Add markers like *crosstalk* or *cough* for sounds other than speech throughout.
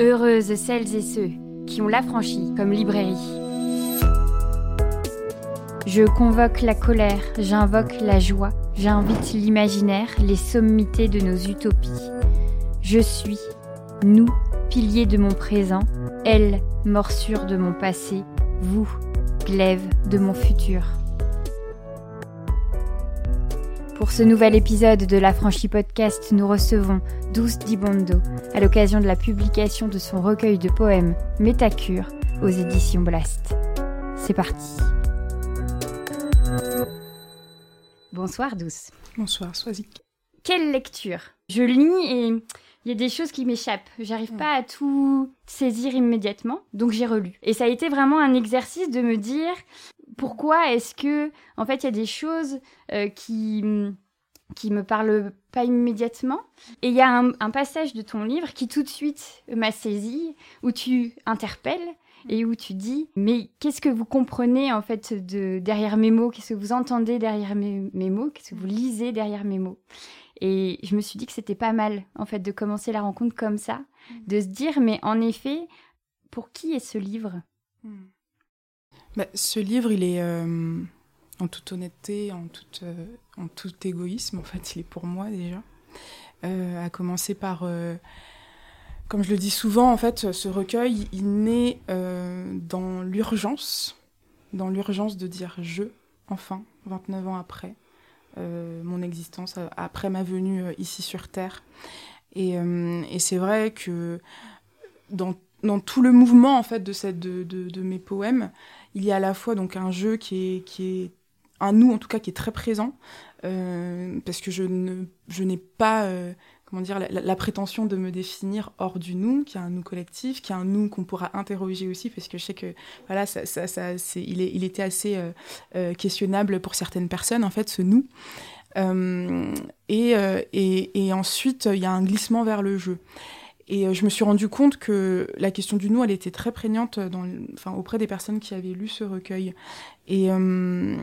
Heureuses celles et ceux qui ont l'affranchi comme librairie. Je convoque la colère, j'invoque la joie, j'invite l'imaginaire, les sommités de nos utopies. Je suis, nous, piliers de mon présent, elle, morsure de mon passé, vous, glaive de mon futur. Pour ce nouvel épisode de l'Affranchi Podcast, nous recevons Douce Dibondo à l'occasion de la publication de son recueil de poèmes Métacure aux éditions Blast. C'est parti. Bonsoir Douce. Bonsoir Swazik. Quelle lecture Je lis et il y a des choses qui m'échappent. J'arrive pas à tout saisir immédiatement, donc j'ai relu. Et ça a été vraiment un exercice de me dire pourquoi est-ce que, en fait, il y a des choses euh, qui qui me parlent pas immédiatement. Et il y a un, passage de ton livre qui tout de suite m'a saisi, où tu interpelles et où tu dis mais qu'est-ce que vous comprenez en fait de derrière mes mots? Qu'est-ce que vous entendez derrière mes, mes mots? Qu'est-ce que vous lisez derrière mes mots? Et je me suis dit que c'était pas mal en fait de commencer la rencontre comme ça, de se dire mais en effet pour qui est ce livre? Hmm. Bah, ce livre, il est euh, en toute honnêteté, en, toute, euh, en tout égoïsme, en fait, il est pour moi déjà. Euh, à commencer par, comme je le dis souvent, en fait, ce recueil, il naît dans l'urgence, dans l'urgence de dire je, enfin, 29 ans après mon existence, après ma venue ici sur Terre. Et, c'est vrai que dans, dans, tout le mouvement en fait de, cette, de, de, de mes poèmes, il y a à la fois donc un jeu qui est, qui est un nous en tout cas qui est très présent euh, parce que je ne je n'ai pas euh, comment dire la, prétention de me définir hors du nous qui est un nous collectif qui est un nous qu'on pourra interroger aussi parce que je sais que voilà ça, ça, c'est il, est, il était assez euh, questionnable pour certaines personnes en fait ce nous. Et, et ensuite il y a un glissement vers le jeu et euh, je me suis rendu compte que la question du nous, elle était très prégnante auprès des personnes qui avaient lu ce recueil. Et euh,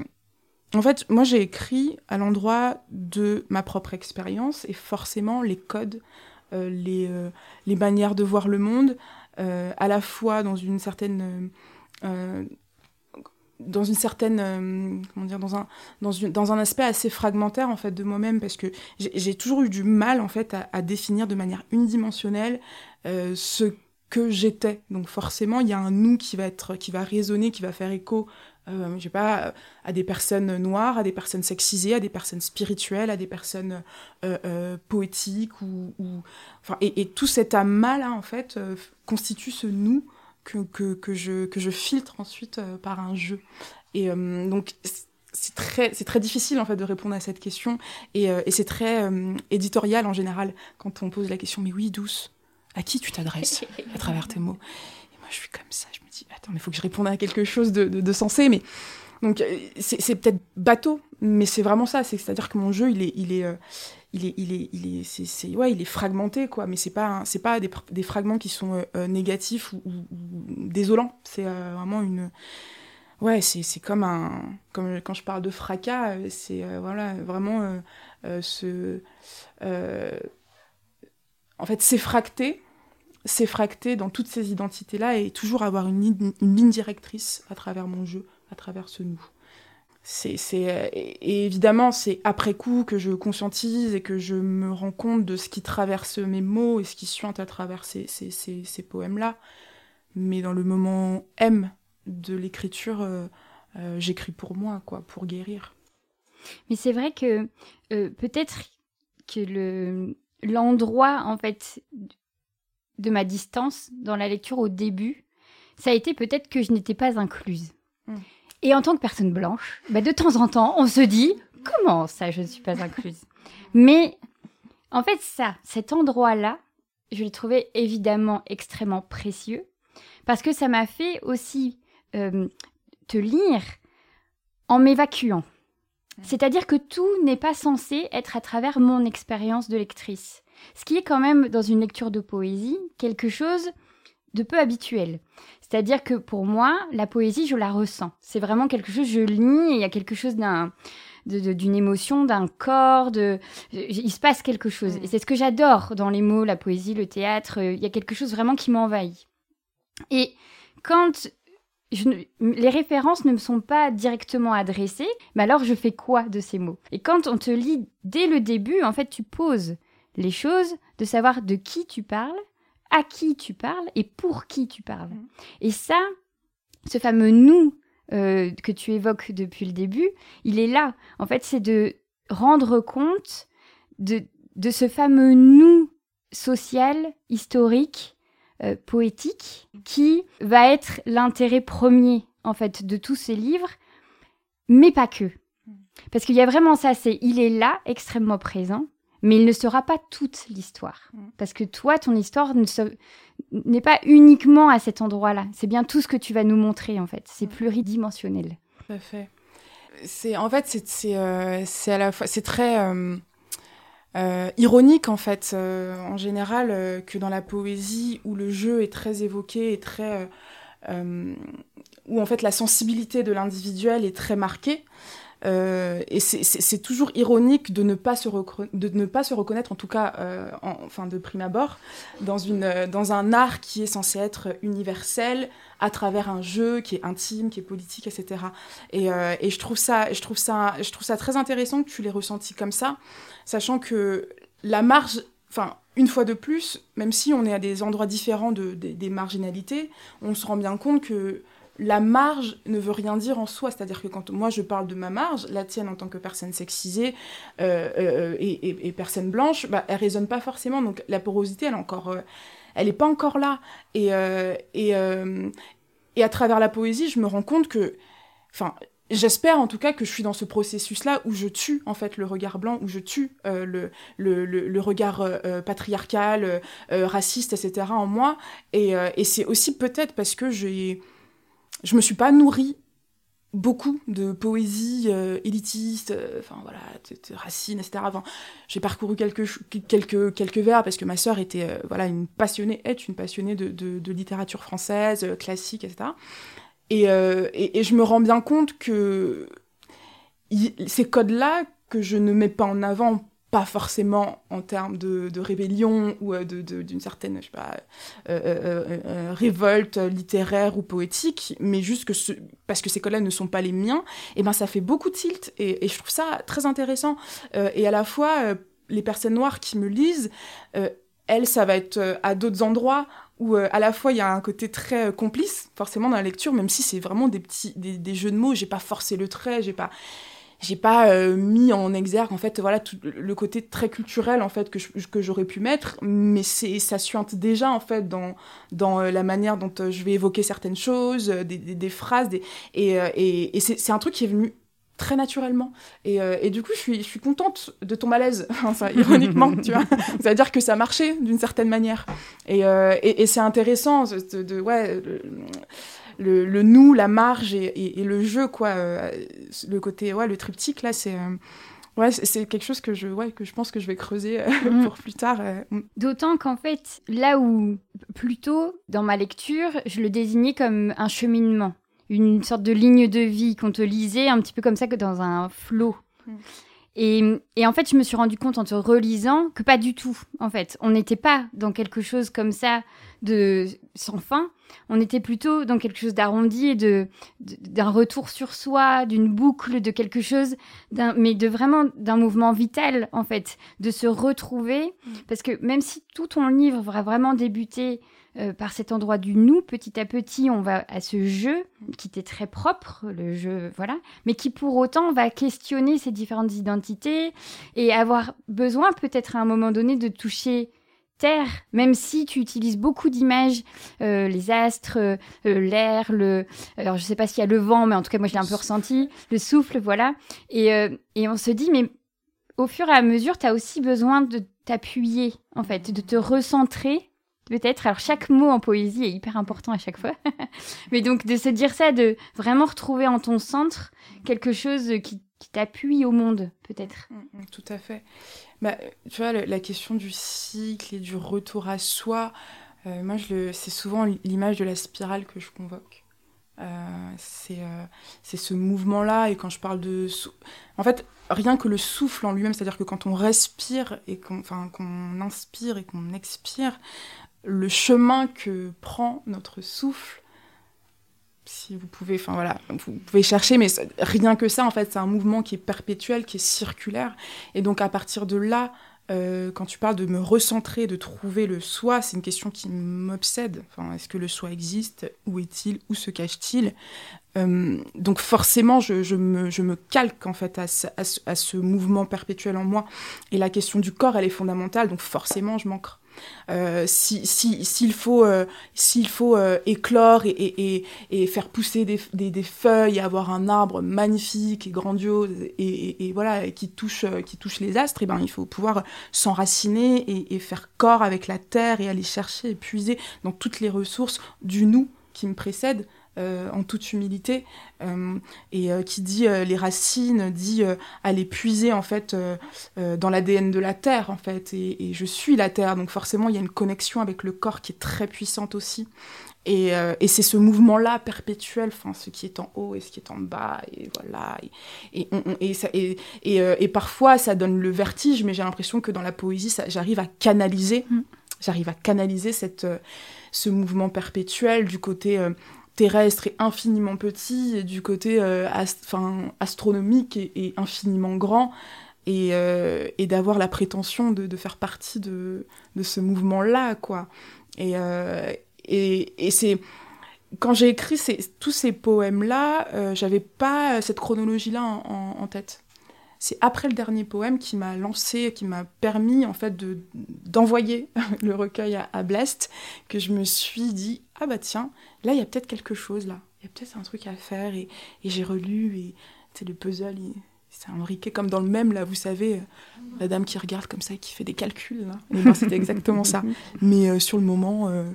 en fait, moi, j'ai écrit à l'endroit de ma propre expérience et forcément les codes, euh, les, les manières de voir le monde, à la fois dans une certaine dans une certaine euh, comment dire dans un dans, une, dans un aspect assez fragmentaire en fait de moi-même parce que j'ai toujours eu du mal en fait à, définir de manière unidimensionnelle euh, ce que j'étais. Donc forcément il y a un nous qui va être qui va résonner qui va faire écho euh, je sais pas à des personnes noires à des personnes sexisées à des personnes spirituelles à des personnes euh, poétiques ou, ou enfin et, et, tout cet amas là en fait constitue ce nous que, que, je, que je filtre ensuite euh, par un jeu. Et euh, donc, c'est très, c'est très difficile en fait de répondre à cette question et, euh, et c'est très éditorial en général quand on pose la question mais oui douce à qui tu t'adresses *laughs* à travers tes mots? Et moi je suis comme ça je me dis attends mais il faut que je réponde à quelque chose de, de, de sensé mais donc c'est peut-être bateau mais c'est vraiment ça c'est à dire que mon jeu il est il est il est, il est, il est, c'est, ouais, il est fragmenté, quoi. Mais c'est pas, c'est pas des, des, fragments qui sont euh, euh, négatifs ou, désolants. C'est euh, vraiment une, ouais, c'est, c'est comme un, comme quand je parle de fracas, c'est voilà, vraiment ce, en fait, s'effracter, s'effracter dans toutes ces identités-là et toujours avoir une, une ligne directrice à travers mon jeu, à travers ce nous c'est, euh, et évidemment, c'est après coup que je conscientise et que je me rends compte de ce qui traverse mes mots et ce qui suinte à travers ces, ces, ces, poèmes-là. Mais dans le moment M de l'écriture, euh, euh, j'écris pour moi, quoi, pour guérir. Mais c'est vrai que peut-être que le, l'endroit, en fait, de ma distance dans la lecture au début, ça a été peut-être que je n'étais pas incluse. Et en tant que personne blanche, bah, de temps en temps, on se dit comment ça, je ne suis pas incluse? Mais en fait, ça, cet endroit-là, je l'ai trouvé évidemment extrêmement précieux parce que ça m'a fait aussi euh, te lire en m'évacuant. C'est-à-dire que tout n'est pas censé être à travers mon expérience de lectrice. Ce qui est quand même, dans une lecture de poésie, quelque chose de peu habituel. C'est-à-dire que pour moi, la poésie, je la ressens. C'est vraiment quelque chose, je lis, et il y a quelque chose d'un d'une émotion, d'un corps, de, il se passe quelque chose. Mm. Et c'est ce que j'adore dans les mots, la poésie, le théâtre. Il y a quelque chose vraiment qui m'envahit. Et quand les références ne me sont pas directement adressées, mais alors je fais quoi de ces mots? Et quand on te lit dès le début, en fait, tu poses les choses de savoir de qui tu parles, à qui tu parles et pour qui tu parles. Mm. Et ça, ce fameux nous euh, que tu évoques depuis le début, il est là. En fait, c'est de rendre compte de, de ce fameux nous social, historique, euh, poétique, qui va être l'intérêt premier, en fait, de tous ces livres, mais pas que. Parce qu'il y a vraiment ça, c'est il est là, extrêmement présent, mais il ne sera pas toute l'histoire. Parce que toi, ton histoire n'est pas uniquement à cet endroit-là. C'est bien tout ce que tu vas nous montrer, en fait. C'est pluridimensionnel. Tout à fait. C'est, en fait, c'est, euh, à la fois... C'est très... Euh, euh, ironique en fait, en général, que dans la poésie où le jeu est très évoqué et très, où en fait la sensibilité de l'individuel est très marquée. Et c'est toujours ironique de ne pas se, reconnaître, en tout cas, en, enfin de prime abord, dans, une, dans un art qui est censé être universel, à travers un jeu qui est intime, qui est politique, etc. Et, je, trouve ça, très intéressant que tu l'aies ressenti comme ça, sachant que la marge, enfin, une fois de plus, même si on est à des endroits différents de, des marginalités, on se rend bien compte que la marge ne veut rien dire en soi. C'est-à-dire que quand moi je parle de ma marge, la tienne en tant que personne sexisée euh, euh, et, personne blanche, bah, elle résonne pas forcément. Donc la porosité, elle encore, euh, elle est pas encore là. Et, et, et à travers la poésie, je me rends compte que, enfin, J'espère en tout cas que je suis dans ce processus-là où je tue en fait le regard blanc, où je tue le, le, le, regard patriarcal, raciste, etc. en moi. Et, et c'est aussi peut-être parce que j'ai, je me suis pas nourrie beaucoup de poésie élitiste, enfin voilà, de, Racine, etc. Enfin, j'ai parcouru quelques, quelques, quelques vers parce que ma sœur était voilà une passionnée, est une passionnée de, de, de littérature française, classique, etc. Euh, et, et, je me rends bien compte que ces codes-là, que je ne mets pas en avant, pas forcément en termes de, rébellion ou euh, d'une de, certaine, je sais pas, euh, révolte littéraire ou poétique, mais juste que ce, parce que ces codes-là ne sont pas les miens, et ben ça fait beaucoup de tilt, et, je trouve ça très intéressant. et à la fois, les personnes noires qui me lisent, elles, ça va être à d'autres endroits, où euh, à la fois il y a un côté très euh, complice forcément dans la lecture même si c'est vraiment des petits des, jeux de mots j'ai pas forcé le trait j'ai pas j'ai pas euh, mis en exergue en fait voilà tout le côté très culturel en fait que que j'aurais pu mettre mais c'est ça suinte déjà en fait dans dans la manière dont je vais évoquer certaines choses des, des, phrases des, et, et, et c'est un truc qui est venu très naturellement. Et, euh, et, du coup, je suis, je suis contente de ton malaise, *laughs* enfin, ironiquement, tu vois. C'est-à-dire que ça marchait d'une certaine manière. Et, euh, et, et c'est intéressant, de, de ouais, le, le, nous, la marge et, le jeu, quoi. Euh, le côté, ouais, le triptyque, là, c'est. Ouais, c'est quelque chose que je, ouais, que je pense que je vais creuser mm. *laughs* pour plus tard. Mm. D'autant qu'en fait, là où, plutôt, dans ma lecture, je le désignais comme un cheminement une sorte de ligne de vie qu'on te lisait un petit peu comme ça que dans un flot. Mm. Et, et, en fait, je me suis rendu compte en te relisant que pas du tout. En fait, on n'était pas dans quelque chose comme ça de sans fin. On était plutôt dans quelque chose d'arrondi et de d'un retour sur soi, d'une boucle, de quelque chose, mais de vraiment d'un mouvement vital en fait, de se retrouver. Mm. Parce que même si tout ton livre va vraiment débuter euh, par cet endroit du nous, petit à petit, on va à ce jeu qui était très propre, le jeu, voilà, mais qui pour autant va questionner ces différentes identités et avoir besoin peut-être à un moment donné de toucher terre, même si tu utilises beaucoup d'images, euh, les astres, euh, l'air, le, alors je sais pas s'il y a le vent, mais en tout cas moi je l'ai un peu ressenti, le souffle, voilà, et, et on se dit mais au fur et à mesure, tu as aussi besoin de t'appuyer, en fait, de te recentrer peut-être. Alors chaque mot en poésie est hyper important à chaque fois. *laughs* Mais donc de se dire ça, de vraiment retrouver en ton centre quelque chose qui, t'appuie au monde, peut-être. Mm, mm, tout à fait. Bah, tu vois, la question du cycle et du retour à soi, euh, moi, c'est souvent l'image de la spirale que je convoque. c'est c'est ce mouvement-là. Et quand je parle de... En fait, rien que le souffle en lui-même, c'est-à-dire que quand on respire et qu'on inspire et qu'on expire, le chemin que prend notre souffle, si vous pouvez, enfin voilà, vous pouvez chercher, mais rien que ça, en fait, c'est un mouvement qui est perpétuel, qui est circulaire. Et donc à partir de là, euh, quand tu parles de me recentrer, de trouver le soi, c'est une question qui m'obsède. Enfin, est-ce que le soi existe? Où est-il? Où se cache-t-il? Euh, Donc forcément, je, me, calque en fait à à ce, mouvement perpétuel en moi. Et la question du corps, elle est fondamentale. Donc forcément, je manque euh, s'il si, s'il faut, euh, s'il faut euh, éclore et, faire pousser des, des, des, feuilles, avoir un arbre magnifique et grandiose et, voilà qui touche, qui touche les astres, et ben il faut pouvoir s'enraciner et, faire corps avec la terre et aller chercher et puiser dans toutes les ressources du nous qui me précède euh, en toute humilité, euh, et euh, qui dit les racines, dit aller puiser en fait dans l'ADN de la terre en fait, et, je suis la terre, donc forcément il y a une connexion avec le corps qui est très puissante aussi. Et, c'est ce mouvement-là perpétuel, enfin, ce qui est en haut et ce qui est en bas, et voilà. Et, et, parfois, ça donne le vertige, mais j'ai l'impression que dans la poésie, j'arrive à canaliser, mm. j'arrive à canaliser cette, ce mouvement perpétuel du côté terrestre et infiniment petit, et du côté euh, astronomique et, infiniment grand, et, euh, d'avoir la prétention de, faire partie de, ce mouvement-là, quoi. Et, euh, et, et c'est... Quand j'ai écrit tous ces poèmes-là, j'avais pas cette chronologie-là en, en, tête. C'est après le dernier poème qui m'a lancé, qui m'a permis en fait de d'envoyer *laughs* le recueil à, à Blest, que je me suis dit ah bah tiens, là il y a peut-être quelque chose là, il y a peut-être un truc à faire et, j'ai relu et c'est le puzzle, c'est imbriqué comme dans le même là, vous savez, euh, la dame qui regarde comme ça et qui fait des calculs là. Ben, c'était exactement ça. *laughs* Mais euh, sur le moment, euh,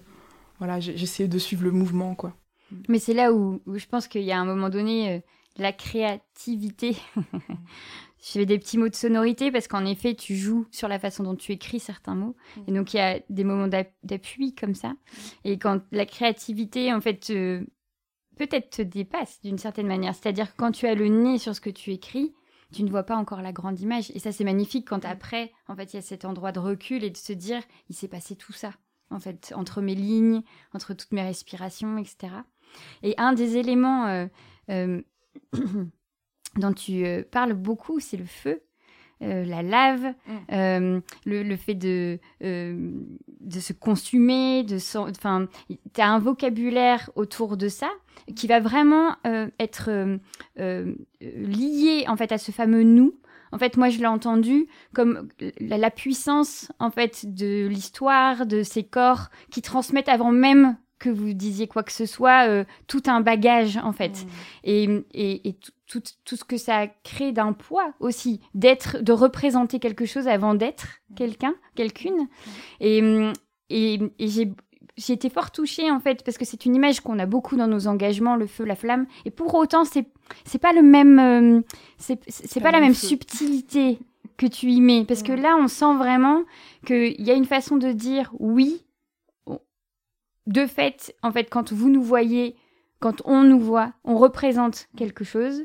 voilà, essayé de suivre le mouvement quoi. Mais c'est là où, où, je pense qu'il y a un moment donné la créativité *laughs* je fais des petits mots de sonorité parce qu'en effet, tu joues sur la façon dont tu écris certains mots. Mm. Et donc, il y a des moments d'appui comme ça. Et quand la créativité, en fait, peut-être te dépasse d'une certaine manière. C'est-à-dire que quand tu as le nez sur ce que tu écris, tu ne vois pas encore la grande image. Et ça, c'est magnifique quand après, en fait, il y a cet endroit de recul et de se dire, il s'est passé tout ça, en fait, entre mes lignes, entre toutes mes respirations, etc. Et un des éléments euh, euh, *clears throat* dont tu euh, parles beaucoup, c'est le feu. Euh, la lave, mm. euh, le, fait de, de se consumer, de enfin, tu as un vocabulaire autour de ça qui va vraiment être lié en fait à ce fameux nous. En fait, moi, je l'ai entendu comme la, la, puissance en fait de l'histoire, de ces corps qui transmettent avant même que vous disiez quoi que ce soit, euh, tout un bagage en fait. Mm. Et, et, tout, tout, ce que ça crée d'un poids aussi, d'être, de représenter quelque chose avant d'être mm. quelqu'un, quelqu'une. Mm. Et, et, et j'ai j'ai été fort touchée en fait parce que c'est une image qu'on a beaucoup dans nos engagements, le feu, la flamme. Et pour autant, c'est c'est pas le même, euh, c'est pas la même subtilité que tu y mets parce que là, on sent vraiment qu'il y a une façon de dire oui, de fait, en fait, quand vous nous voyez, quand on nous voit, on représente quelque chose.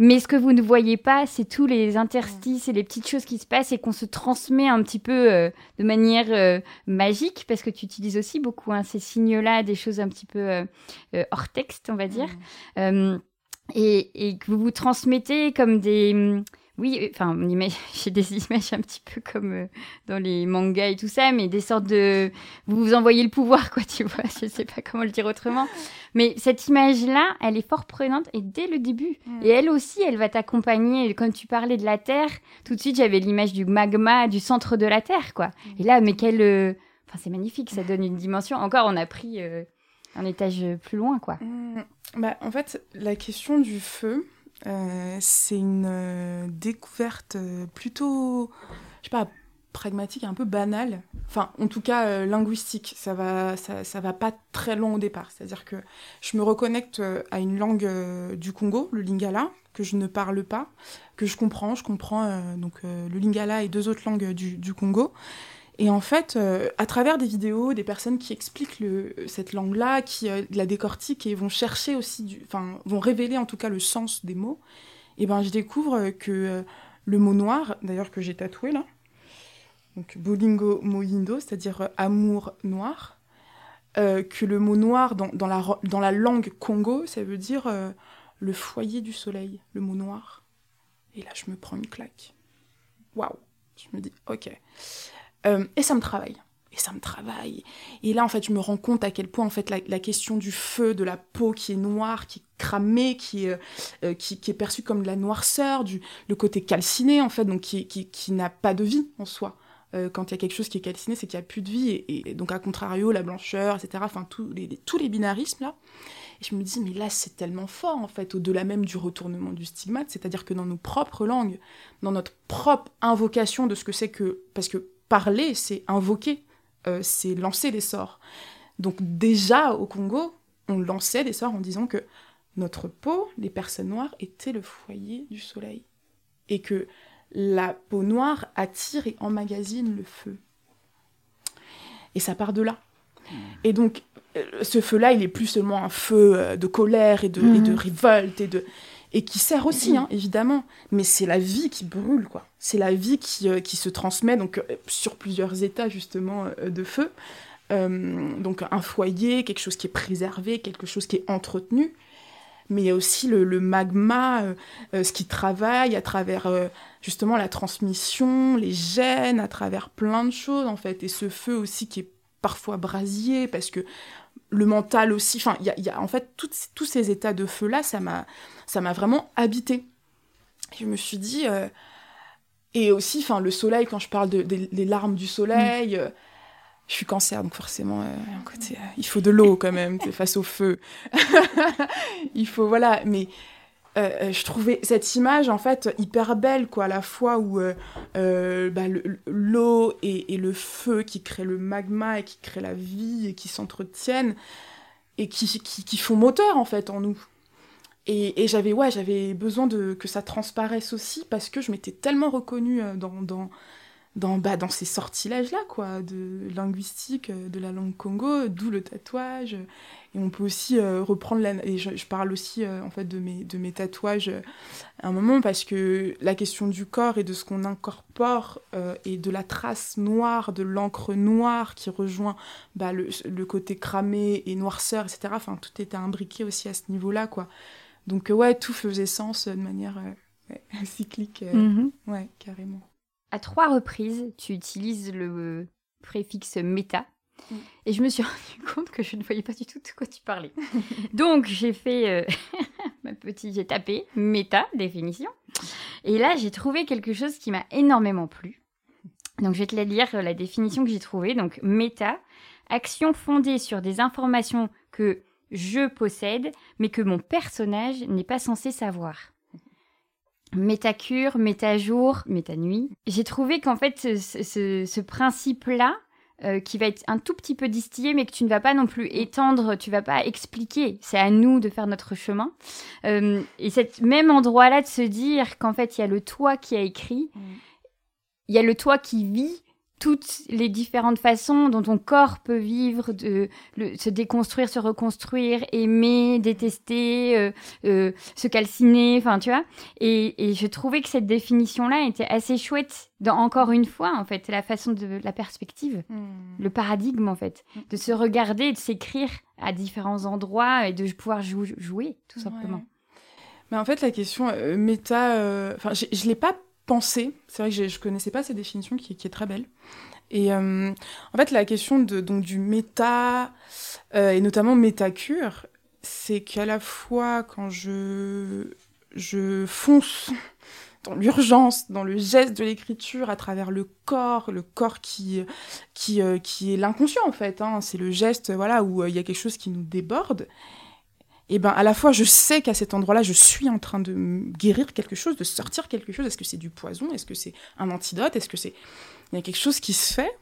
Mais ce que vous ne voyez pas, c'est tous les interstices et les petites choses qui se passent et qu'on se transmet un petit peu euh, de manière euh, magique, parce que tu utilises aussi beaucoup hein, ces signes-là, des choses un petit peu euh, hors texte, on va dire, et, et, que vous vous transmettez comme des oui, euh, enfin, *laughs* j'ai des images un petit peu comme euh, dans les mangas et tout ça, mais des sortes de. Vous vous envoyez le pouvoir, quoi, *laughs* tu vois, je sais pas comment le dire autrement. Mais cette image-là, elle est fort prenante et dès le début. Mm. Et elle aussi, elle va t'accompagner. Quand tu parlais de la Terre, tout de suite, j'avais l'image du magma, du centre de la Terre, quoi. Mm. Et là, mais quelle. Euh, enfin, c'est magnifique, ça donne une dimension. Encore, on a pris un étage plus loin, quoi. Mm. Bah, en fait, la question du feu. Euh, c'est une euh, découverte euh, plutôt, je sais pas, pragmatique, un peu banale. Enfin, en tout cas, linguistique. Ça va, ça, ça, va pas très long au départ. C'est-à-dire que je me reconnecte à une langue du Congo, le lingala, que je ne parle pas, que je comprends. Je comprends donc le lingala et deux autres langues du, du Congo. Et en fait, euh, à travers des vidéos, des personnes qui expliquent cette langue-là, qui euh, la décortiquent et vont chercher aussi, enfin, vont révéler en tout cas le sens des mots, et ben je découvre que euh, le mot noir, d'ailleurs que j'ai tatoué là, donc bolingo moindo, c'est-à-dire amour noir, que le mot noir dans, la, dans la langue congo, ça veut dire le foyer du soleil, le mot noir. Et là, je me prends une claque. Waouh Je me dis, ok. Euh, et ça me travaille. Et ça me travaille. Et là, en fait, je me rends compte à quel point, en fait, la, question du feu, de la peau qui est noire, qui est cramée, qui est, euh, qui, est perçue comme de la noirceur, du, le côté calciné, en fait, donc qui, qui, qui n'a pas de vie en soi. Euh, quand il y a quelque chose qui est calciné, c'est qu'il n'y a plus de vie. Et, donc, à contrario, la blancheur, etc., enfin, tous les, tous les binarismes, là. Et je me dis, mais là, c'est tellement fort, en fait, au-delà même du retournement du stigmate. C'est-à-dire que dans nos propres langues, dans notre propre invocation de ce que c'est que. Parce que parler, c'est invoquer, euh, c'est lancer des sorts. Donc déjà au Congo, on lançait des sorts en disant que notre peau, les personnes noires, étaient le foyer du soleil. Et que la peau noire attire et emmagasine le feu. Et ça part de là. Et donc, euh, ce feu-là, il est plus seulement un feu euh, de colère et de, et de mhm. révolte et de, et qui sert aussi, hein, évidemment. Mais c'est la vie qui brûle, quoi. C'est la vie qui, euh, qui, se transmet donc euh, sur plusieurs états justement euh, de feu. donc un foyer, quelque chose qui est préservé, quelque chose qui est entretenu. Mais il y a aussi le, le magma, ce qui travaille à travers justement la transmission, les gènes, à travers plein de choses en fait. Et ce feu aussi qui est parfois brasier parce que le mental aussi. Enfin, il y a, en fait tous ces états de feu là, ça m'a, ça m'a vraiment habité. Je me suis dit, euh, et aussi, enfin, le soleil. Quand je parle de, des larmes du soleil, mm. euh, je suis cancer, donc forcément, euh, côté, il faut de l'eau quand même face au feu. *laughs* il faut voilà, mais euh, euh, je trouvais cette image en fait hyper belle quoi à la fois où euh, bah, l'eau et, le feu qui créent le magma et qui créent la vie et qui s'entretiennent et qui, qui, font moteur en fait en nous. Et, j'avais ouais j'avais besoin de que ça transparaisse aussi parce que je m'étais tellement reconnue dans dans, bah, dans ces sortilèges-là, quoi, de linguistique, de la langue congo, d'où le tatouage, et on peut aussi euh, reprendre la... Et je, parle aussi euh, en fait de mes, de mes tatouages euh, à un moment parce que la question du corps et de ce qu'on incorpore et de la trace noire, de l'encre noire qui rejoint bah, le, le, côté cramé et noirceur, etc. Enfin, tout était imbriqué aussi à ce niveau-là, quoi. Donc ouais, tout faisait sens de manière *laughs* cyclique. Mm-hmm. Ouais, carrément. À trois reprises, tu utilises le préfixe méta Mm. Et je me suis *laughs* rendu compte que je ne voyais pas du tout de quoi tu parlais. *laughs* Donc j'ai fait euh, *laughs* ma petite, j'ai tapé méta définition. Et là j'ai trouvé quelque chose qui m'a énormément plu. Donc je vais te la lire la définition que j'ai trouvée. Donc méta, action fondée sur des informations que je possède, mais que mon personnage n'est pas censé savoir. Métacure, métajour, métanuit. J'ai trouvé qu'en fait ce, ce principe-là, euh, qui va être un tout petit peu distillé, mais que tu ne vas pas non plus étendre, tu vas pas expliquer. C'est à nous de faire notre chemin. Euh, et cet même endroit-là de se dire qu'en fait, il y a le toi qui a écrit, mm. il y a le toi qui vit, toutes les différentes façons dont ton corps peut vivre, de se déconstruire, se reconstruire, aimer, détester, euh, euh, se calciner, enfin tu vois. Et, je trouvais que cette définition-là était assez chouette, dans, encore une fois en fait, la façon de la perspective, hmm. le paradigme en fait, hmm. de se regarder, de s'écrire à différents endroits et de pouvoir jouer tout simplement. Mais en fait, la question euh, méta, enfin, je l'ai pas C'est vrai que je ne connaissais pas cette définition qui, est très belle. Et euh, en fait, la question de, donc, du méta, euh, et notamment métacure, c'est qu'à la fois quand je, je fonce dans l'urgence, dans le geste de l'écriture, à travers le corps, le corps qui, qui, euh, qui est l'inconscient en fait, hein. c'est le geste voilà, où il y a quelque chose qui nous déborde, et ben à la fois je sais qu'à cet endroit-là je suis en train de guérir quelque chose, de sortir quelque chose. Est-ce que c'est du poison? Est-ce que c'est un antidote? Est-ce que c'est il y a quelque chose qui se fait?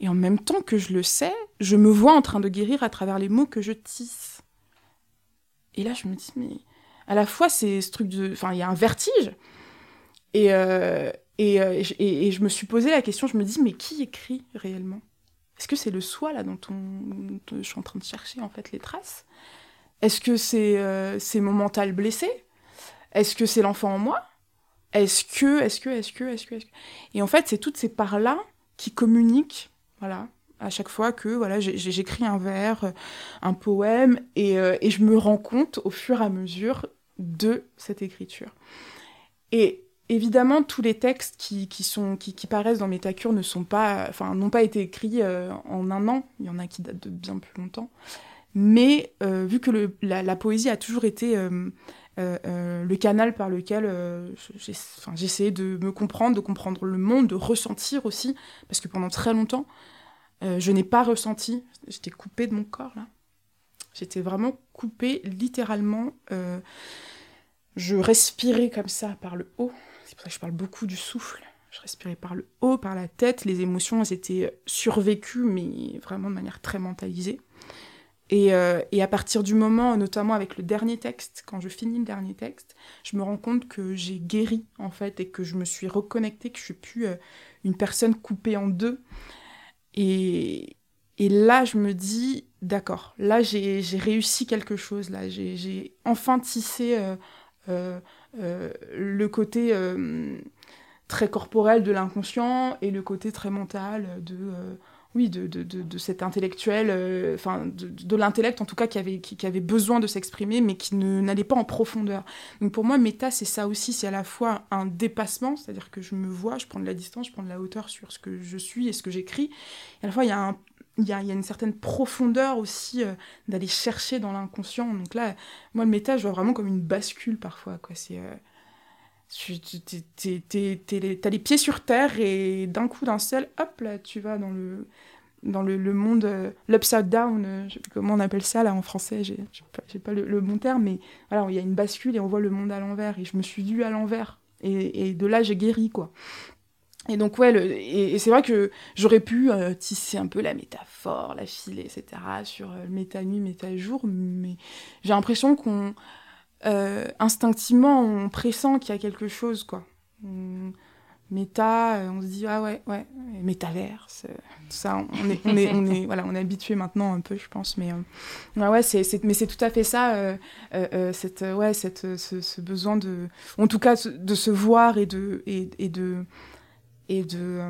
Et en même temps que je le sais, je me vois en train de guérir à travers les mots que je tisse. Et là je me dis mais à la fois c'est ce truc de, enfin il y a un vertige. Et euh, Et, et, je me suis posé la question, je me dis, mais qui écrit réellement? Est-ce que c'est le soi, là, dont, on, je suis en train de chercher, en fait, les traces? Est-ce que c'est mon mental blessé? Est-ce que c'est l'enfant en moi? Est-ce que, est-ce que, est-ce que, est-ce que, est-ce que... Et en fait, c'est toutes ces parts-là qui communiquent, voilà, à chaque fois que voilà j'écris un vers, un poème, et, euh, et, je me rends compte au fur et à mesure de cette écriture. Et évidemment, tous les textes qui, qui sont, qui, paraissent dans mes ne sont pas, enfin, n'ont pas été écrits euh, en un an. Il y en a qui datent de bien plus longtemps. Mais euh, vu que la, poésie a toujours été le canal par lequel j'essayais de me comprendre, de comprendre le monde, de ressentir aussi, parce que pendant très longtemps, euh, je n'ai pas ressenti, j'étais coupée de mon corps là. J'étais vraiment coupée littéralement. Euh, je respirais comme ça par le haut. C'est pour ça que je parle beaucoup du souffle. Je respirais par le haut, par la tête. Les émotions, elles étaient survécues, mais vraiment de manière très mentalisée. Et, euh, et, à partir du moment, notamment avec le dernier texte, quand je finis le dernier texte, je me rends compte que j'ai guéri en fait et que je me suis reconnectée, que je suis plus une personne coupée en deux, et, là, je me dis, d'accord, là, j'ai réussi quelque chose, là, j'ai enfin tissé euh, euh, euh, le côté très corporel de l'inconscient et le côté très mental de oui, de, de, de, cet intellectuel, euh, enfin, de, l'intellect en tout cas, qui avait, qui, avait besoin de s'exprimer, mais qui n'allait pas en profondeur. Donc pour moi, méta, c'est ça aussi, c'est à la fois un dépassement, c'est-à-dire que je me vois, je prends de la distance, je prends de la hauteur sur ce que je suis et ce que j'écris. Et à la fois, il y a un, il y, y a, une certaine profondeur aussi euh, d'aller chercher dans l'inconscient. Donc là, moi, le méta, je vois vraiment comme une bascule parfois. Quoi. C'est, euh, t'as les pieds sur terre et d'un coup, d'un seul, hop, là, tu vas dans le, dans le, le monde, euh, l'upside down, euh, comment on appelle ça là en français, j'ai pas, pas le, bon terme, mais voilà, il y a une bascule et on voit le monde à l'envers et je me suis vue à l'envers et, et, de là j'ai guéri quoi. Et donc ouais, le, et, c'est vrai que j'aurais pu euh, tisser un peu la métaphore, la filer, etc. sur le méta-nuit, méta-jour, mais j'ai l'impression qu'on euh, instinctivement, on pressent qu'il y a quelque chose, quoi. méta, euh, on se dit ah ouais, ouais, métaverse, euh, tout ça, on est, on est, on est, *laughs* voilà, on est habitué maintenant un peu, je pense, mais ouais, ouais, c'est, mais c'est tout à fait ça, cette, ouais, cette, ce, besoin de, en tout cas, de se voir et de, et, et de et de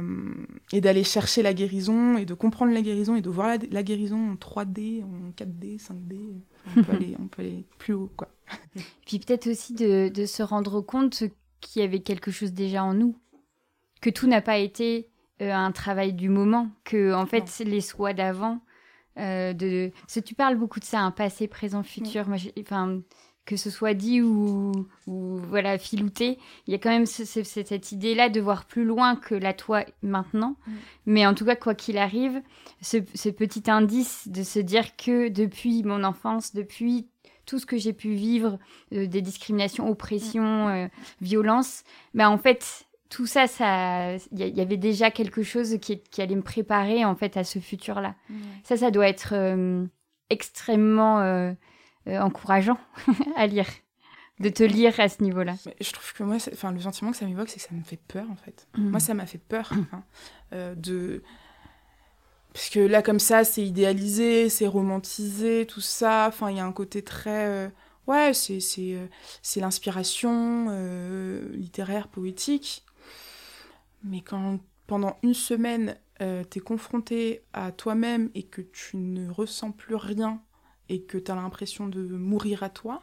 et d'aller chercher la guérison et de comprendre la guérison et de voir la, la guérison en 3D, en 4D, 5D. On peut *laughs* aller, on peut aller plus haut, quoi. *laughs* Puis peut-être aussi de, de, se rendre compte qu'il y avait quelque chose déjà en nous, que tout n'a pas été euh, un travail du moment, que en fait les soins d'avant, euh, de, si tu parles beaucoup de ça, un passé, présent, futur. Enfin, que ce soit dit ou, ou voilà filouté, il y a quand même cette idée-là de voir plus loin que la toi maintenant. Mais en tout cas, quoi qu'il arrive, ce, ce, petit indice de se dire que depuis mon enfance, depuis tout ce que j'ai pu vivre, euh, des discriminations, oppressions, euh, violences, ben en fait, tout ça, ça, il y, avait déjà quelque chose qui, qui, allait me préparer en fait à ce futur-là. Ça, ça doit être euh, extrêmement encourageant *laughs* à lire, de te lire à ce niveau-là. Je trouve que moi, enfin, le sentiment que ça m'évoque, c'est que ça me fait peur en fait. Mmh. Moi, ça m'a fait peur *clears throat* hein, de parce que là, comme ça, c'est idéalisé, c'est romantisé, tout ça. Enfin, il y a un côté très. Euh, ouais, c'est, c'est, euh, c'est l'inspiration euh, littéraire, poétique. Mais quand pendant une semaine, t'es confronté à toi-même et que tu ne ressens plus rien et que t'as l'impression de mourir à toi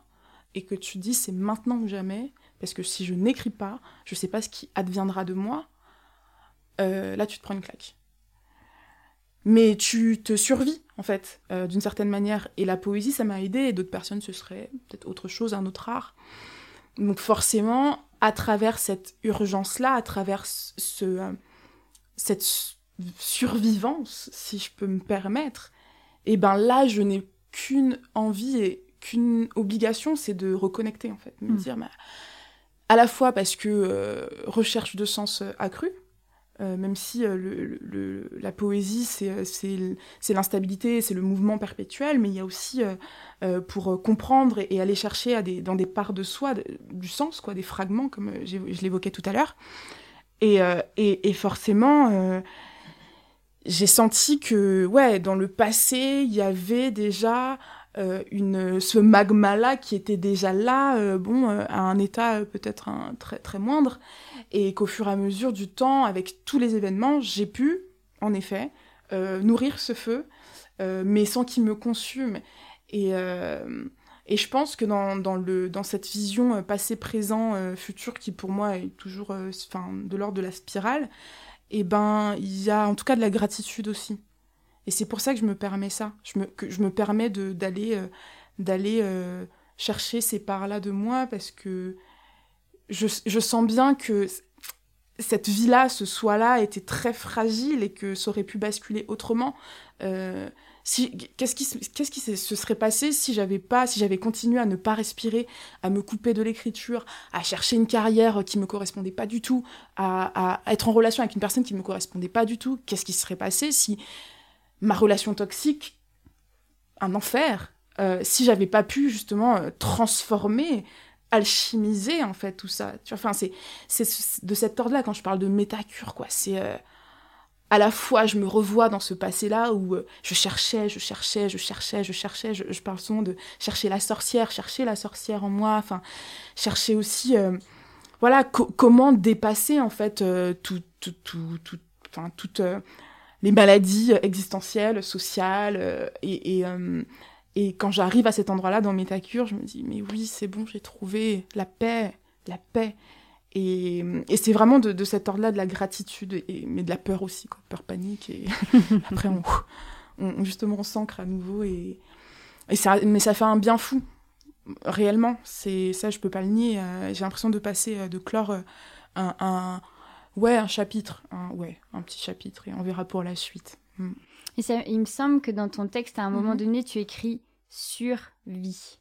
et que tu dis c'est maintenant ou jamais, parce que si je n'écris pas, je sais pas ce qui adviendra de moi, là, tu te prends une claque mais tu te survis en fait euh, d'une certaine manière. Et la poésie ça m'a aidé et d'autres personnes ce serait peut-être autre chose un autre art. Donc forcément à travers cette urgence là à travers ce euh, cette survivance si je peux me permettre et eh ben là je n'ai qu'une envie et qu'une obligation c'est de reconnecter en fait. Me hmm. dire bah, à la fois parce que euh, recherche de sens accru euh, même si euh, la poésie, euh, c'est l'instabilité, c'est le mouvement perpétuel, mais il y a aussi, pour comprendre et, aller chercher dans des parts de soi, du sens, des fragments, comme je l'évoquais tout à l'heure, Et, forcément, j'ai senti que, dans le passé, il y avait déjà euh, une, ce magma-là qui était déjà là, bon, à un état peut-être très, très moindre, et qu'au fur et à mesure du temps, avec tous les événements, j'ai pu, en effet, nourrir ce feu, mais sans qu'il me consume. Et, et je pense que dans, dans, le, dans cette vision euh, passé, présent, euh, futur, qui pour moi est toujours euh, enfin, de l'ordre de la spirale, et eh ben, il y a en tout cas de la gratitude aussi. Et c'est pour ça que je me permets ça. Je me, que je me permets d'aller d'aller chercher ces parts-là de moi parce que je, je sens bien que cette vie-là, ce soi-là, était très fragile et que ça aurait pu basculer autrement. Euh, si, qu'est-ce qui, qu'est-ce qui se serait passé si j'avais pas, si j'avais continué à ne pas respirer, à me couper de l'écriture, à chercher une carrière qui me correspondait pas du tout, à, à être en relation avec une personne qui me correspondait pas du tout? Qu'est-ce qui se serait passé si ma relation toxique, un enfer, euh, si j'avais pas pu justement euh, transformer alchimiser en fait tout ça. Enfin c'est de cet ordre là quand je parle de métacure quoi. C'est euh, à la fois je me revois dans ce passé là où euh, je cherchais je cherchais je cherchais je cherchais je, parle souvent de chercher la sorcière chercher la sorcière en moi enfin chercher aussi voilà comment dépasser en fait tout tout tout, tout enfin toutes les maladies existentielles sociales et, et et quand j'arrive à cet endroit-là dans Métacure, je me dis, mais oui, c'est bon, j'ai trouvé la paix, la paix. Et, et c'est vraiment de, de cet ordre-là de la gratitude, et, mais de la peur aussi, quoi. peur, panique. Et *laughs* après, on, on, justement, on s'ancre à nouveau. Et, et ça, mais ça fait un bien fou, réellement. C'est ça, je peux pas le nier. Euh, j'ai l'impression de passer, euh, de clore euh, un, un, ouais, un chapitre, un, ouais, un petit chapitre, et on verra pour la suite. Mm. Et ça, il me semble que dans ton texte, à un moment mhm. donné, tu écris survie.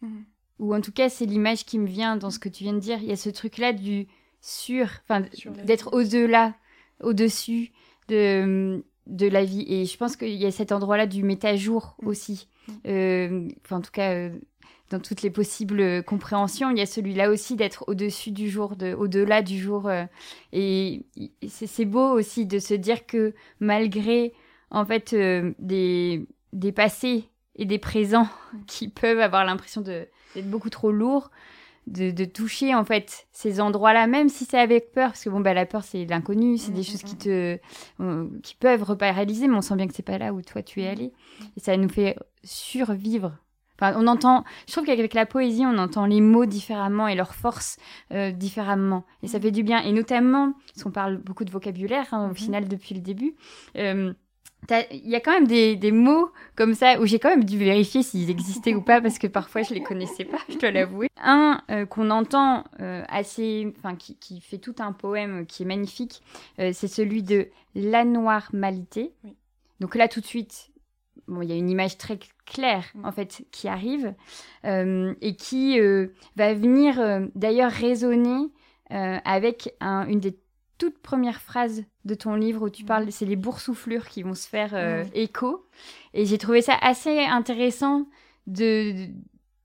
Mhm. Ou en tout cas, c'est l'image qui me vient dans ce que tu viens de dire. Il y a ce truc-là du sur, enfin, d'être au-delà, au-dessus de, de la vie. Et je pense qu'il y a cet endroit-là du méta-jour mhm. aussi. Euh, enfin, en tout cas, euh, dans toutes les possibles compréhensions, il y a celui-là aussi d'être au-dessus du jour, de, au-delà du jour. Euh, et c'est beau aussi de se dire que malgré en fait euh, des, des passés et des présents *laughs* qui peuvent avoir l'impression d'être beaucoup trop lourds, de, de, toucher en fait ces endroits-là, même si c'est avec peur, parce que bon, bah, la peur c'est l'inconnu, c'est des mm, choses mm, qui te, euh, qui peuvent reparalyser, mais on sent bien que c'est pas là où toi tu es allé, et ça nous fait survivre. Enfin, on entend, je trouve qu'avec la poésie, on entend les mots différemment et leur force euh, différemment, et ça fait du bien. Et notamment, parce qu'on parle beaucoup de vocabulaire hein, au mm-hmm. final depuis le début. Il y a quand même des, des, mots comme ça où j'ai quand même dû vérifier s'ils existaient ou pas parce que parfois je les connaissais pas, *laughs* je dois l'avouer. Un euh, qu'on entend euh, assez, enfin qui, qui, fait tout un poème qui est magnifique, euh, c'est celui de La Noirmalité. Oui. Donc là tout de suite, bon, il y a une image très claire en fait qui arrive et qui va venir d'ailleurs résonner avec un, une des toute première phrase de ton livre où tu mm. parles, c'est les boursouflures qui vont se faire euh, mm. écho. Et j'ai trouvé ça assez intéressant de,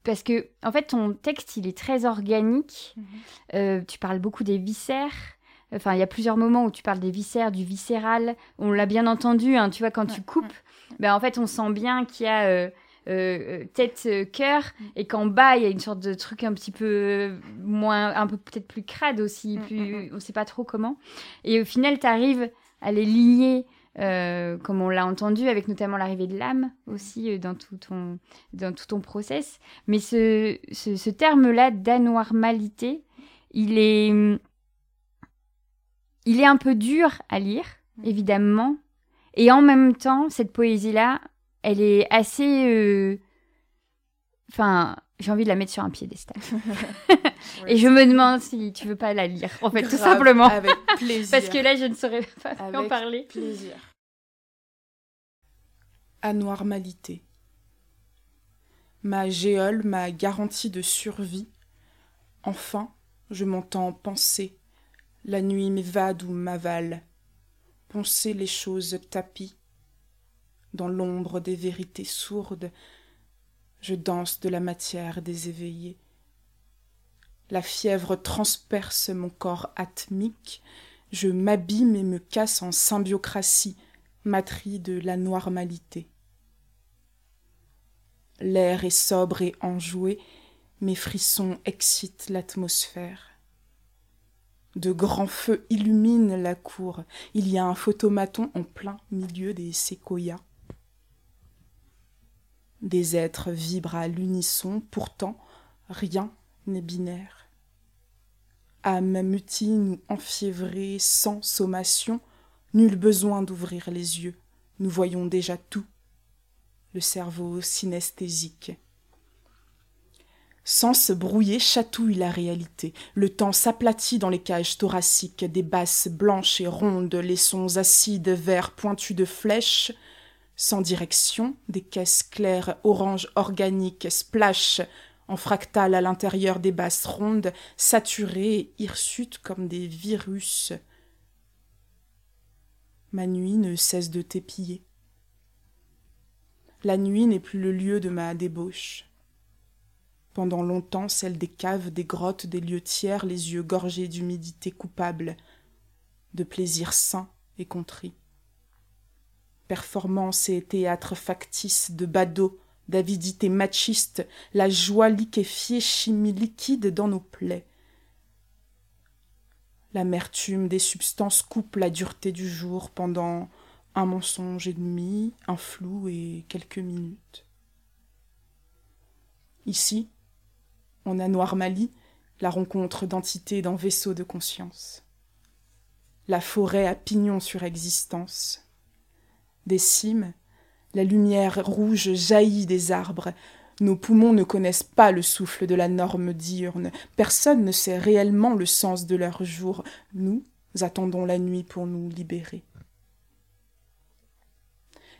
parce que en fait ton texte il est très organique. Mm-hmm. Euh, tu parles beaucoup des viscères. Enfin, il y a plusieurs moments où tu parles des viscères, du viscéral. On l'a bien entendu, hein, tu vois, quand tu coupes, ben, en fait, on sent bien qu'il y a euh, euh, euh, tête euh, cœur mm. et qu'en bas il y a une sorte de truc un petit peu moins un peu peut-être plus crade aussi mm, plus mm, on sait pas trop comment et au final tu arrives à les lier comme on l'a entendu, avec notamment l'arrivée de l'âme aussi dans tout ton dans tout ton process. Mais ce, ce, ce terme-là d'anormalité, il est il est un peu dur à lire, évidemment, et en même temps, cette poésie-là, elle est assez. Euh, enfin, j'ai envie de la mettre sur un piédestal. *laughs* *laughs* et je me demande si tu veux pas la lire, en fait, tout simplement. Avec *laughs* plaisir. Parce que là, je ne saurais pas en parler. plaisir. Anormalité. Ma géole, ma garantie de survie. Enfin, je m'entends penser. La nuit m'évade ou m'avale. Penser les choses tapies dans l'ombre des vérités sourdes, je danse de la matière des éveillés. La fièvre transperce mon corps atmique, je m'abîme et me casse en symbiocratie, matrie de la normalité. L'air est sobre et enjoué, mes frissons excitent l'atmosphère. De grands feux illuminent la cour. Il y a un photomaton en plein milieu des séquoias. Des êtres vibrent à l'unisson, pourtant rien n'est binaire. Âme mutine ou enfiévrée, sans sommation, nul besoin d'ouvrir les yeux, nous voyons déjà tout. Le cerveau synesthésique. Sens brouillé chatouille la réalité. Le temps s'aplatit dans les cages thoraciques, des basses blanches et rondes, les sons acides, verts pointus de flèches, sans direction, des caisses claires orange organiques splash en fractal à l'intérieur des basses rondes, saturées et hirsutes comme des virus. Ma nuit ne cesse de t'épiller. La nuit n'est plus le lieu de ma débauche pendant longtemps celle des caves, des grottes, des lieux tiers, les yeux gorgés d'humidité coupable, de plaisir sain et contrit. Performance et théâtre factice, de badauds, d'avidité machiste, la joie liquéfiée, chimie liquide dans nos plaies. L'amertume des substances coupe la dureté du jour pendant un mensonge et demi, un flou et quelques minutes. Ici, en anormalie, la rencontre d'entités d'un vaisseau de conscience. La forêt à pignon sur existence. Des cimes, la lumière rouge jaillit des arbres. Nos poumons ne connaissent pas le souffle de la norme diurne. Personne ne sait réellement le sens de leur jour. Nous attendons la nuit pour nous libérer.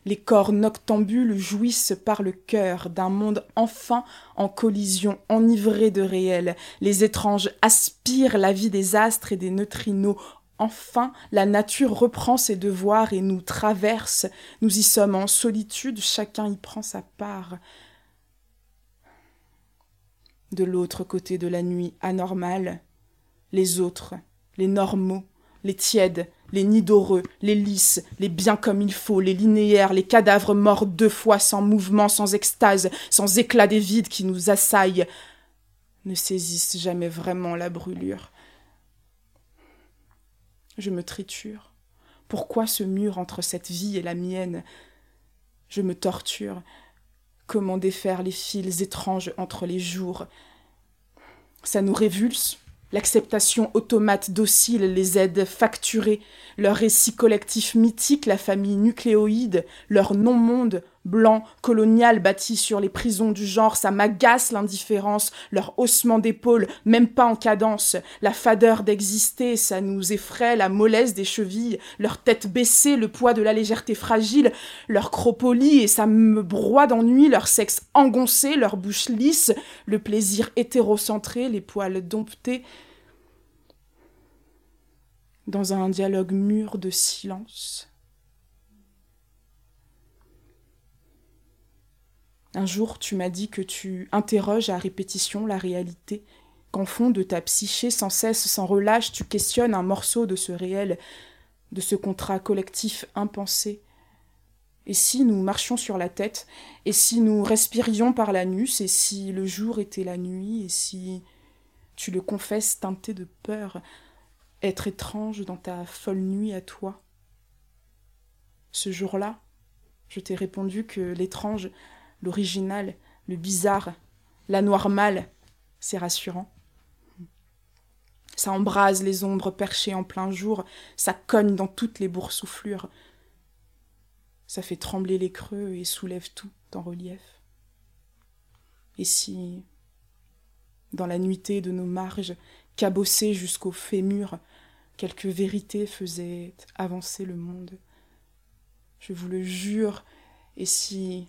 Les corps noctambules jouissent par le cœur d'un monde enfin en collision, enivré de réel. Les étranges aspirent la vie des astres et des neutrinos. Enfin, la nature reprend ses devoirs et nous traverse. Nous y sommes en solitude, chacun y prend sa part. De l'autre côté de la nuit anormale, les autres, les normaux, les tièdes, les nids d'oreux, les lisses, les biens comme il faut, les linéaires, les cadavres morts deux fois sans mouvement, sans extase, sans éclat des vides qui nous assaillent, ne saisissent jamais vraiment la brûlure. Je me triture. Pourquoi ce mur entre cette vie et la mienne? Je me torture. Comment défaire les fils étranges entre les jours? Ça nous révulse, L'acceptation automate docile, les aides facturées, leur récit collectif mythique, la famille nucléoïde, leur non-monde blanc, colonial bâti sur les prisons du genre, ça m'agace l'indifférence, leur haussement d'épaule, même pas en cadence, la fadeur d'exister, ça nous effraie, la mollesse des chevilles, leur tête baissée, le poids de la légèreté fragile, leur cropolie, et ça me broie d'ennui, leur sexe engoncé, leur bouche lisse, le plaisir hétérocentré, les poils domptés, dans un dialogue mûr de silence. Un jour, tu m'as dit que tu interroges à répétition la réalité, qu'en fond de ta psyché, sans cesse, sans relâche, tu questionnes un morceau de ce réel, de ce contrat collectif impensé. Et si nous marchions sur la tête, et si nous respirions par l'anus, et si le jour était la nuit, et si tu le confesses teinté de peur, être étrange dans ta folle nuit à toi. Ce jour-là, je t'ai répondu que l'étrange l'original, le bizarre, l'anormal, c'est rassurant. Ça embrase les ombres perchées en plein jour, ça cogne dans toutes les boursouflures. Ça fait trembler les creux et soulève tout en relief. Et si, dans la nuitée de nos marges, cabossées jusqu'au fémur, quelques vérités faisaient avancer le monde Je vous le jure, et si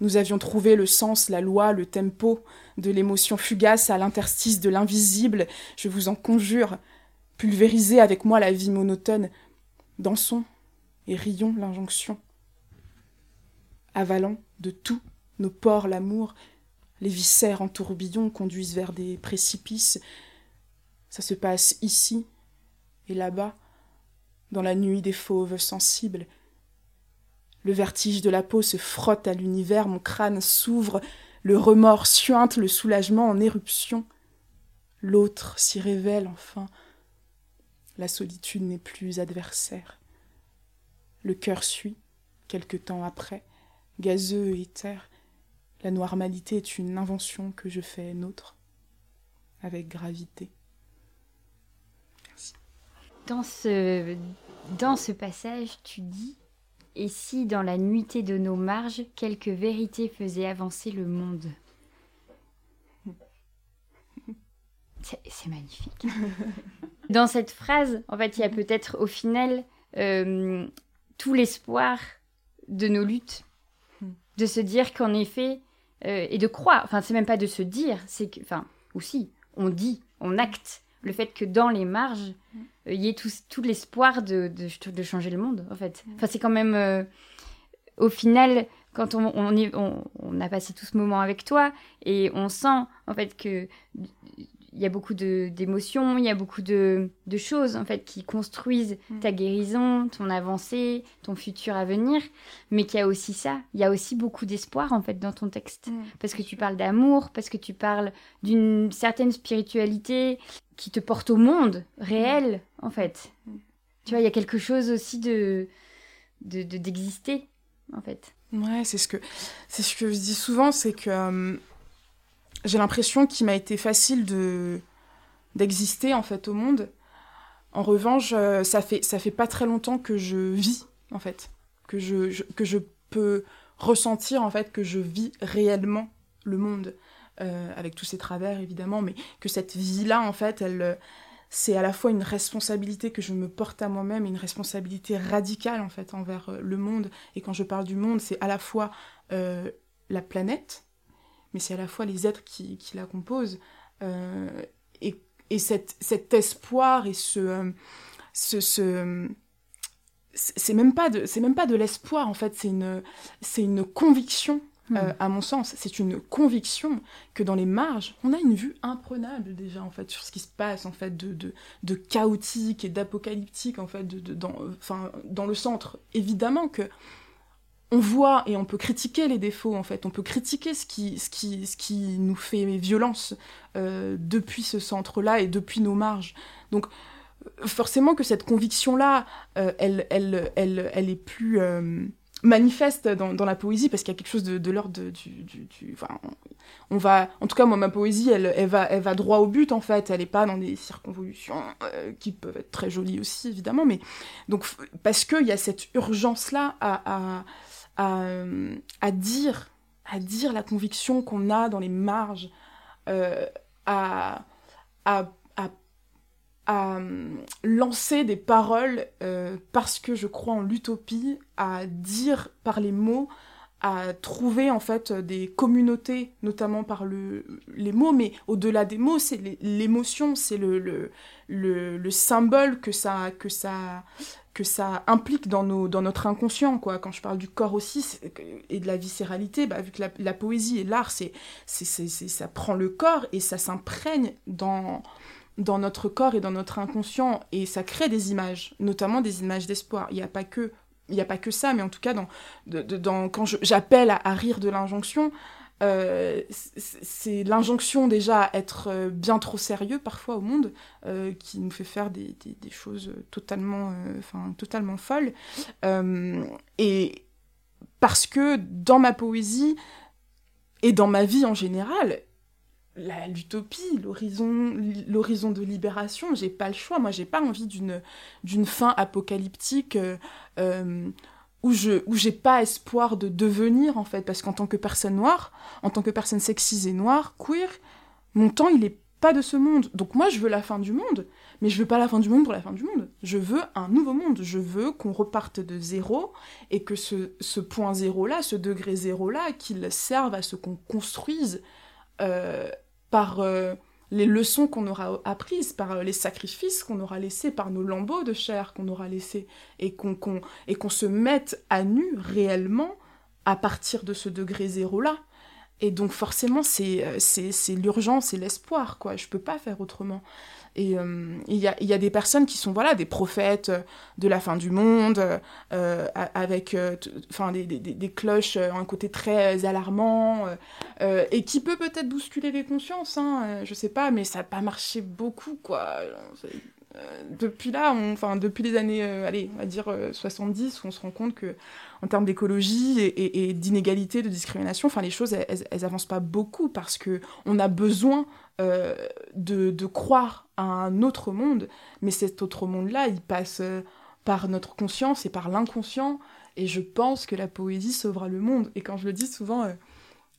nous avions trouvé le sens, la loi, le tempo de l'émotion fugace à l'interstice de l'invisible. Je vous en conjure, pulvérisez avec moi la vie monotone. Dansons et rions l'injonction. Avalant de tout nos pores l'amour, les viscères en tourbillon conduisent vers des précipices. Ça se passe ici et là-bas, dans la nuit des fauves sensibles. Le vertige de la peau se frotte à l'univers, mon crâne s'ouvre, le remords suinte, le soulagement en éruption. L'autre s'y révèle enfin. La solitude n'est plus adversaire. Le cœur suit, quelque temps après, gazeux et terre. La normalité est une invention que je fais nôtre, avec gravité. Dans ce passage, tu dis Et si, dans la nuitée de nos marges, quelques vérités faisaient avancer le monde *laughs* C'est magnifique. *laughs* Dans cette phrase, en fait, il y a peut-être au final euh, tout l'espoir de nos luttes, de se dire qu'en effet, euh, et de croire, enfin, c'est même pas de se dire, c'est que, enfin, aussi, on dit, on acte le fait que dans les marges, euh, il y ait tout, tout l'espoir de, de, changer le monde, en fait. Enfin, c'est quand même, au final, quand on, on, est, on, on, a passé tout ce moment avec toi et on sent en fait que il y a beaucoup d'émotions, il y a beaucoup de, de, choses en fait qui construisent mm. ta guérison, ton avancée, ton futur à venir, mais qu'il y a aussi ça, il y a aussi beaucoup d'espoir en fait dans ton texte, mm, parce que tu parles d'amour, parce que tu parles d'une certaine spiritualité qui te porte au monde réel mm. en fait. Tu vois, il y a quelque chose aussi de d'exister en fait. Ouais, c'est ce que c'est ce que je dis souvent, c'est que euh, j'ai l'impression qu'il m'a été facile de d'exister en fait au monde. En revanche, euh, ça fait ça fait pas très longtemps que je vis en fait, que je, que je peux ressentir en fait que je vis réellement le monde euh, avec tous ses travers évidemment, mais que cette vie là en fait, elle c'est à la fois une responsabilité que je me porte à moi-même et une responsabilité radicale en fait envers euh, le monde. Et quand je parle du monde, c'est à la fois la planète, mais c'est à la fois les êtres qui, qui la composent. Euh, et, et cet, cet, espoir et ce. Euh, ce, ce c'est même pas de c'est même pas de l'espoir en fait c'est une c'est une conviction hmm. euh, à mon sens c'est une conviction que dans les marges on a une vue imprenable déjà en fait sur ce qui se passe en fait de, de, de chaotique et d'apocalyptique en fait de, de dans enfin dans le centre évidemment que on voit et on peut critiquer les défauts en fait, on peut critiquer ce qui, nous fait violence euh, depuis ce centre-là et depuis nos marges. Donc forcément que cette conviction-là, euh, elle, est plus euh, manifeste dans, la poésie parce qu'il y a quelque chose de, l'ordre du, du, on, va, en tout cas moi ma poésie, elle, va, droit au but en fait, elle n'est pas dans des circonvolutions qui peuvent être très jolies aussi évidemment, mais donc parce qu'il y a cette urgence-là à à, dire, à dire la conviction qu'on a dans les marges, euh, à, à, lancer des paroles euh, parce que je crois en l'utopie, à dire par les mots, à trouver en fait des communautés, notamment par le, les mots, mais au-delà des mots, c'est l'émotion, c'est le, le, le, le, symbole que ça, que ça, que ça implique dans, nos, dans notre inconscient. Quand je parle du corps aussi et de la viscéralité, bah, vu que la, poésie et l'art, ça prend le corps et ça s'imprègne dans, dans notre corps et dans notre inconscient et ça crée des images, notamment des images d'espoir. Il n'y a pas que il n'y a pas que ça, mais en tout cas, quand j'appelle à, rire de l'injonction, euh, c'est l'injonction déjà à être euh, bien trop sérieux parfois au monde euh, qui nous fait faire des, choses totalement, totalement folles. et parce que dans ma poésie et dans ma vie en général, l'utopie, l'horizon, l'horizon de libération, j'ai pas le choix. Moi, j'ai pas envie d'une d'une fin apocalyptique où je où j'ai pas espoir de devenir en fait parce qu'en tant que personne noire, en tant que personne sexisée noire, queer, mon temps il est pas de ce monde. Donc moi je veux la fin du monde, mais je veux pas la fin du monde pour la fin du monde. Je veux un nouveau monde. Je veux qu'on reparte de zéro et que ce, ce point zéro là, ce degré zéro là, qu'il serve à ce qu'on construise euh, par euh, les leçons qu'on aura apprises, par euh, les sacrifices qu'on aura laissés, par nos lambeaux de chair qu'on aura laissés, et qu'on et se mette à nu réellement à partir de ce degré zéro-là. Et donc forcément, c'est l'urgence c'est l'espoir, quoi. Je peux pas faire autrement. Et euh, il y, a, y, a, des personnes qui sont voilà des prophètes de la fin du monde, euh, avec enfin des, des, des, cloches, un côté très alarmant, et qui peut peut-être bousculer les consciences, hein, je sais pas, mais ça n'a pas marché beaucoup, quoi. depuis là, enfin depuis les années, allez, on va dire 70, on se rend compte que en termes d'écologie et, d'inégalité, de discrimination, enfin les choses, elles, avancent pas beaucoup parce que on a besoin euh, de, de, croire à un autre monde, mais cet autre monde-là, il passe euh, par notre conscience et par l'inconscient, et je pense que la poésie sauvera le monde. Et quand je le dis souvent, euh,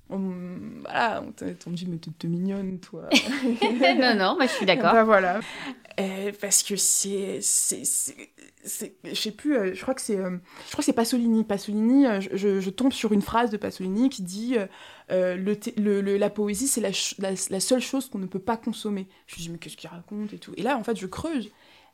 on, voilà, on, me dit, mais t'es mignonne, toi. *laughs* non, non, moi je suis d'accord. Bah, voilà. parce que c'est. Je sais plus, je crois que c'est. je crois que c'est Pasolini. Pasolini, je, je, tombe sur une phrase de Pasolini qui dit euh, le, la poésie, c'est la, la, seule chose qu'on ne peut pas consommer. Je me dis, mais qu'est-ce qu'il raconte et tout. Et là, en fait, je creuse.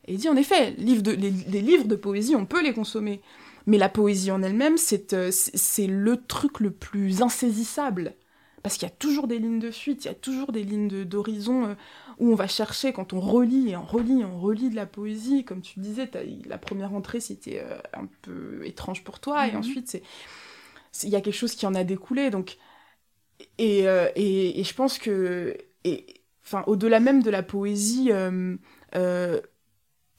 Et il dit, en effet, livre de, les, livres de poésie, on peut les consommer. Mais la poésie en elle-même, c'est euh, le truc le plus insaisissable. Parce qu'il y a toujours des lignes de fuite, il y a toujours des lignes d'horizon euh, où on va chercher quand on relit et on relit, on relit de la poésie. Comme tu disais, la première entrée, c'était un peu étrange pour toi, et mm-hmm. ensuite, c'est il y a quelque chose qui en a découlé. Donc, euh, et, et, je pense que, enfin, au-delà même de la poésie euh, euh,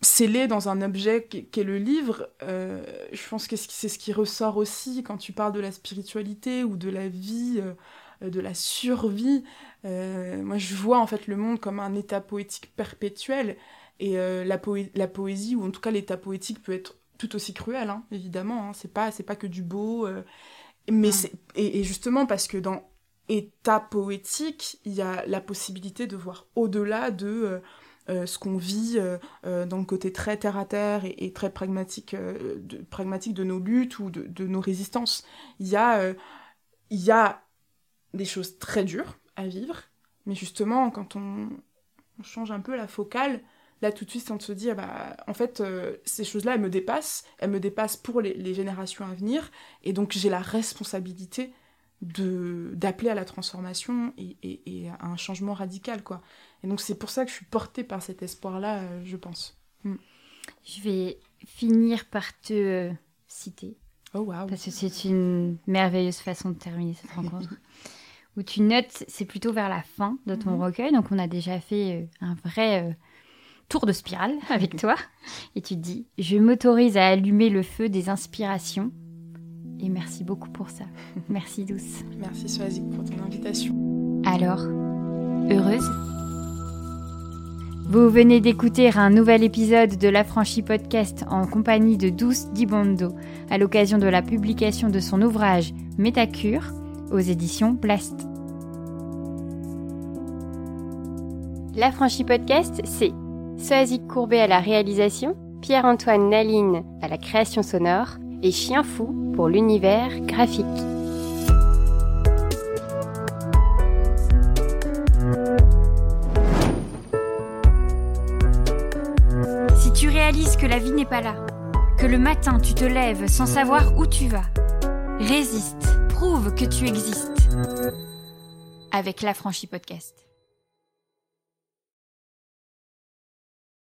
scellée dans un objet qu'est le livre, je pense que c'est ce qui ressort aussi quand tu parles de la spiritualité ou de la vie, de la survie. moi, je vois en fait le monde comme un état poétique perpétuel. Et la, la poésie, ou en tout cas l'état poétique, peut être tout aussi cruel, hein, évidemment. Hein. C'est pas, pas que du beau. mais et, et, justement, parce que dans état poétique, il y a la possibilité de voir au-delà de euh, euh, ce qu'on vit euh, dans le côté très terre-à-terre et, très pragmatique, de, pragmatique de nos luttes ou de, nos résistances. Il y, a, il y a des choses très dures à vivre, mais justement, quand on, change un peu la focale, là tout de suite on se dit ah bah en fait ces choses-là elles me dépassent, elles me dépassent pour les, générations à venir et donc j'ai la responsabilité d'appeler à la transformation et, et, à un changement radical quoi. Et donc c'est pour ça que je suis portée par cet espoir là euh, je pense. Mm. je vais finir par te euh, citer. Oh wow parce que c'est une merveilleuse façon de terminer cette rencontre. *laughs* Où tu notes c'est plutôt vers la fin de ton mm-hmm. recueil. Donc on a déjà fait euh, un vrai tour de spirale *laughs* avec *laughs* toi. Et tu dis je m'autorise à allumer le feu des inspirations et merci beaucoup pour ça. *laughs* Merci Douce. Merci Swazik pour ton invitation. Alors, heureuse? Vous venez d'écouter un nouvel épisode de l'Affranchi Podcast en compagnie de Douce Dibondo à l'occasion de la publication de son ouvrage Métacure aux éditions Blast. L'Affranchi Podcast, c'est Soazic Courbet à la réalisation, Pierre-Antoine Naline à la création sonore et Chien Fou pour l'univers graphique. Si tu réalises que la vie n'est pas là, que le matin tu te lèves sans savoir où tu vas, résiste, prouve que tu existes. Avec l'affranchi podcast.